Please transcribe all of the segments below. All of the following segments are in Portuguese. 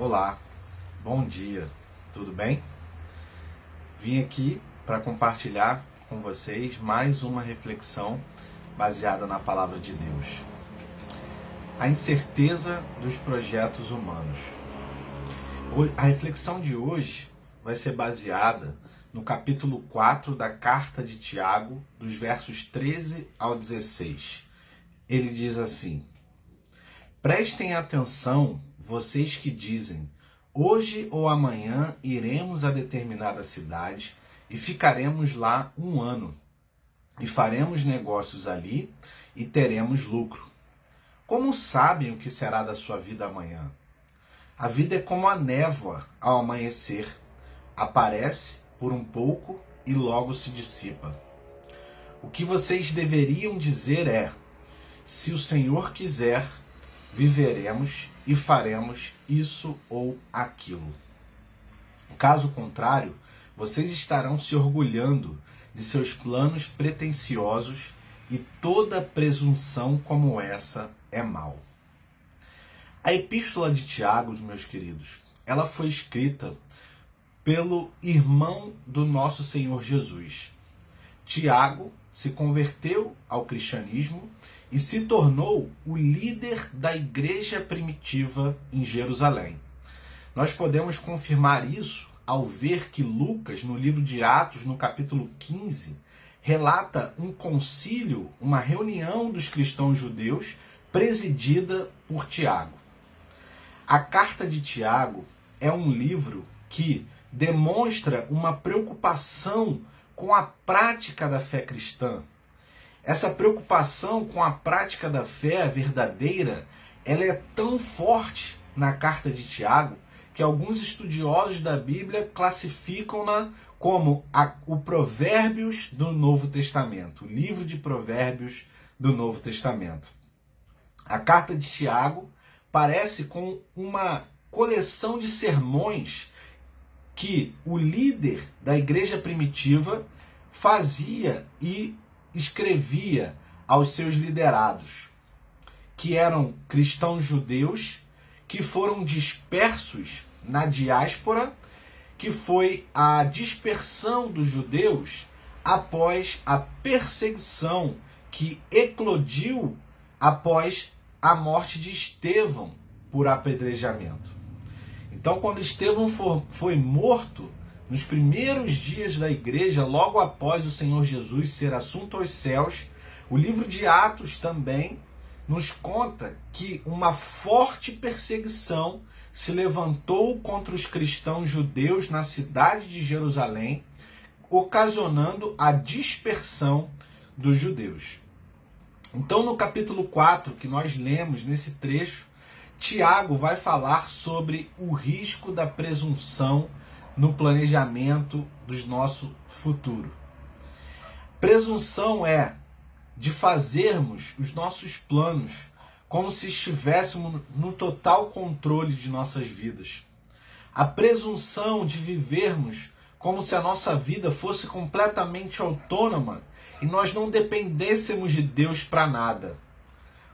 Olá, bom dia, tudo bem? Vim aqui para compartilhar com vocês mais uma reflexão baseada na palavra de Deus. A incerteza dos projetos humanos. A reflexão de hoje vai ser baseada no capítulo 4 da carta de Tiago, dos versos 13 ao 16. Ele diz assim: Prestem atenção, vocês que dizem: hoje ou amanhã iremos a determinada cidade e ficaremos lá um ano, e faremos negócios ali e teremos lucro. Como sabem o que será da sua vida amanhã? A vida é como a névoa ao amanhecer aparece por um pouco e logo se dissipa. O que vocês deveriam dizer é: se o Senhor quiser, viveremos e faremos isso ou aquilo. Caso contrário, vocês estarão se orgulhando de seus planos pretensiosos e toda presunção como essa é mal. A epístola de Tiago, meus queridos, ela foi escrita pelo irmão do nosso Senhor Jesus. Tiago se converteu ao cristianismo e se tornou o líder da igreja primitiva em Jerusalém. Nós podemos confirmar isso ao ver que Lucas, no livro de Atos, no capítulo 15, relata um concílio, uma reunião dos cristãos judeus presidida por Tiago. A carta de Tiago é um livro que demonstra uma preocupação com a prática da fé cristã, essa preocupação com a prática da fé verdadeira, ela é tão forte na carta de Tiago que alguns estudiosos da Bíblia classificam-na como a, o Provérbios do Novo Testamento, o livro de Provérbios do Novo Testamento. A carta de Tiago parece com uma coleção de sermões que o líder da igreja primitiva fazia e escrevia aos seus liderados, que eram cristãos judeus que foram dispersos na diáspora, que foi a dispersão dos judeus após a perseguição que eclodiu após a morte de Estevão por apedrejamento. Então, quando Estevão foi morto, nos primeiros dias da igreja, logo após o Senhor Jesus ser assunto aos céus, o livro de Atos também nos conta que uma forte perseguição se levantou contra os cristãos judeus na cidade de Jerusalém, ocasionando a dispersão dos judeus. Então, no capítulo 4 que nós lemos nesse trecho, Tiago vai falar sobre o risco da presunção no planejamento do nosso futuro. Presunção é de fazermos os nossos planos como se estivéssemos no total controle de nossas vidas. A presunção de vivermos como se a nossa vida fosse completamente autônoma e nós não dependêssemos de Deus para nada.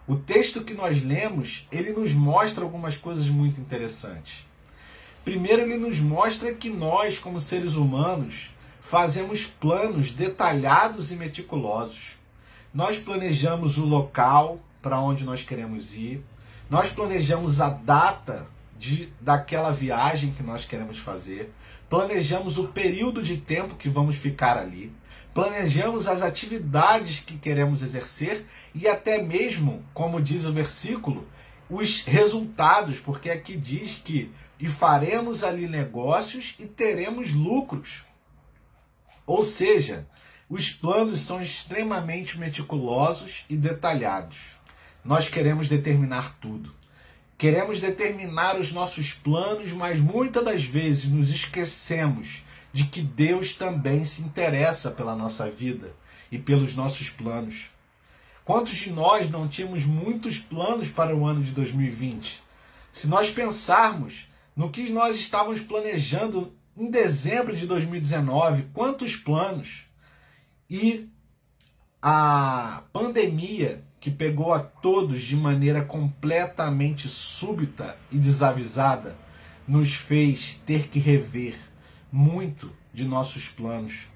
O texto que nós lemos, ele nos mostra algumas coisas muito interessantes. Primeiro, ele nos mostra que nós, como seres humanos, fazemos planos detalhados e meticulosos. Nós planejamos o local para onde nós queremos ir, nós planejamos a data de, daquela viagem que nós queremos fazer, planejamos o período de tempo que vamos ficar ali, planejamos as atividades que queremos exercer e até mesmo, como diz o versículo, os resultados, porque aqui diz que e faremos ali negócios e teremos lucros. Ou seja, os planos são extremamente meticulosos e detalhados. Nós queremos determinar tudo. Queremos determinar os nossos planos, mas muitas das vezes nos esquecemos de que Deus também se interessa pela nossa vida e pelos nossos planos. Quantos de nós não tínhamos muitos planos para o ano de 2020? Se nós pensarmos no que nós estávamos planejando em dezembro de 2019, quantos planos e a pandemia que pegou a todos de maneira completamente súbita e desavisada nos fez ter que rever muito de nossos planos.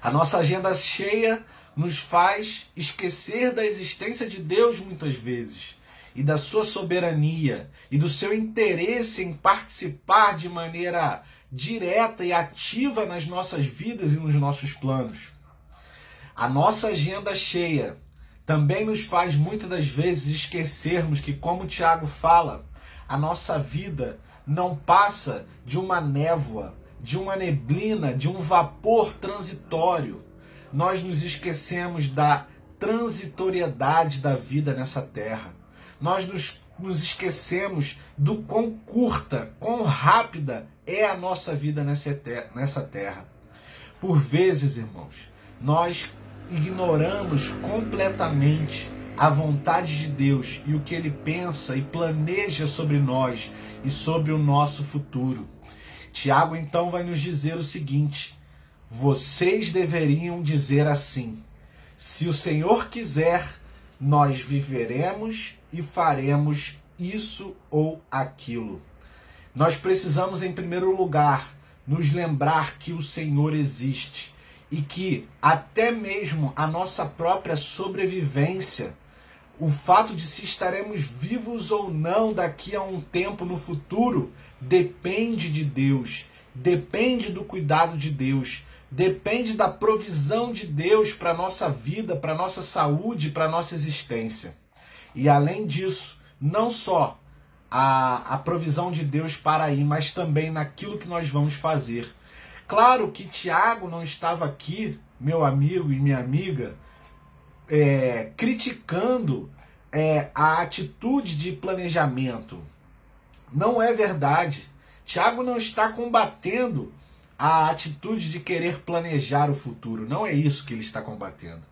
A nossa agenda cheia nos faz esquecer da existência de Deus muitas vezes e da sua soberania e do seu interesse em participar de maneira direta e ativa nas nossas vidas e nos nossos planos. A nossa agenda cheia também nos faz muitas das vezes esquecermos que, como o Tiago fala, a nossa vida não passa de uma névoa, de uma neblina, de um vapor transitório. Nós nos esquecemos da transitoriedade da vida nessa terra. Nós nos, nos esquecemos do quão curta, quão rápida é a nossa vida nessa, nessa terra. Por vezes, irmãos, nós ignoramos completamente a vontade de Deus e o que ele pensa e planeja sobre nós e sobre o nosso futuro. Tiago então vai nos dizer o seguinte: vocês deveriam dizer assim: se o Senhor quiser, nós viveremos e faremos isso ou aquilo. Nós precisamos, em primeiro lugar, nos lembrar que o Senhor existe e que até mesmo a nossa própria sobrevivência, o fato de se estaremos vivos ou não daqui a um tempo no futuro, depende de Deus, depende do cuidado de Deus, depende da provisão de Deus para a nossa vida, para a nossa saúde, para a nossa existência. E além disso, não só a, a provisão de Deus para aí, mas também naquilo que nós vamos fazer. Claro que Tiago não estava aqui, meu amigo e minha amiga, é, criticando é, a atitude de planejamento. Não é verdade. Tiago não está combatendo a atitude de querer planejar o futuro. Não é isso que ele está combatendo.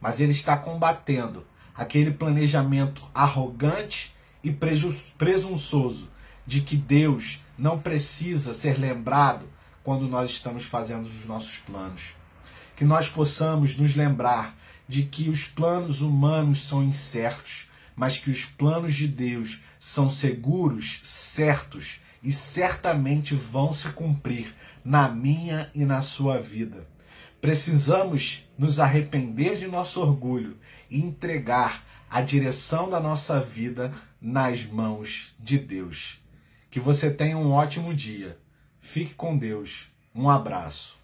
Mas ele está combatendo aquele planejamento arrogante e presunçoso de que Deus não precisa ser lembrado quando nós estamos fazendo os nossos planos. Que nós possamos nos lembrar de que os planos humanos são incertos, mas que os planos de Deus são seguros, certos e certamente vão se cumprir na minha e na sua vida. Precisamos nos arrepender de nosso orgulho e entregar a direção da nossa vida nas mãos de Deus. Que você tenha um ótimo dia. Fique com Deus. Um abraço.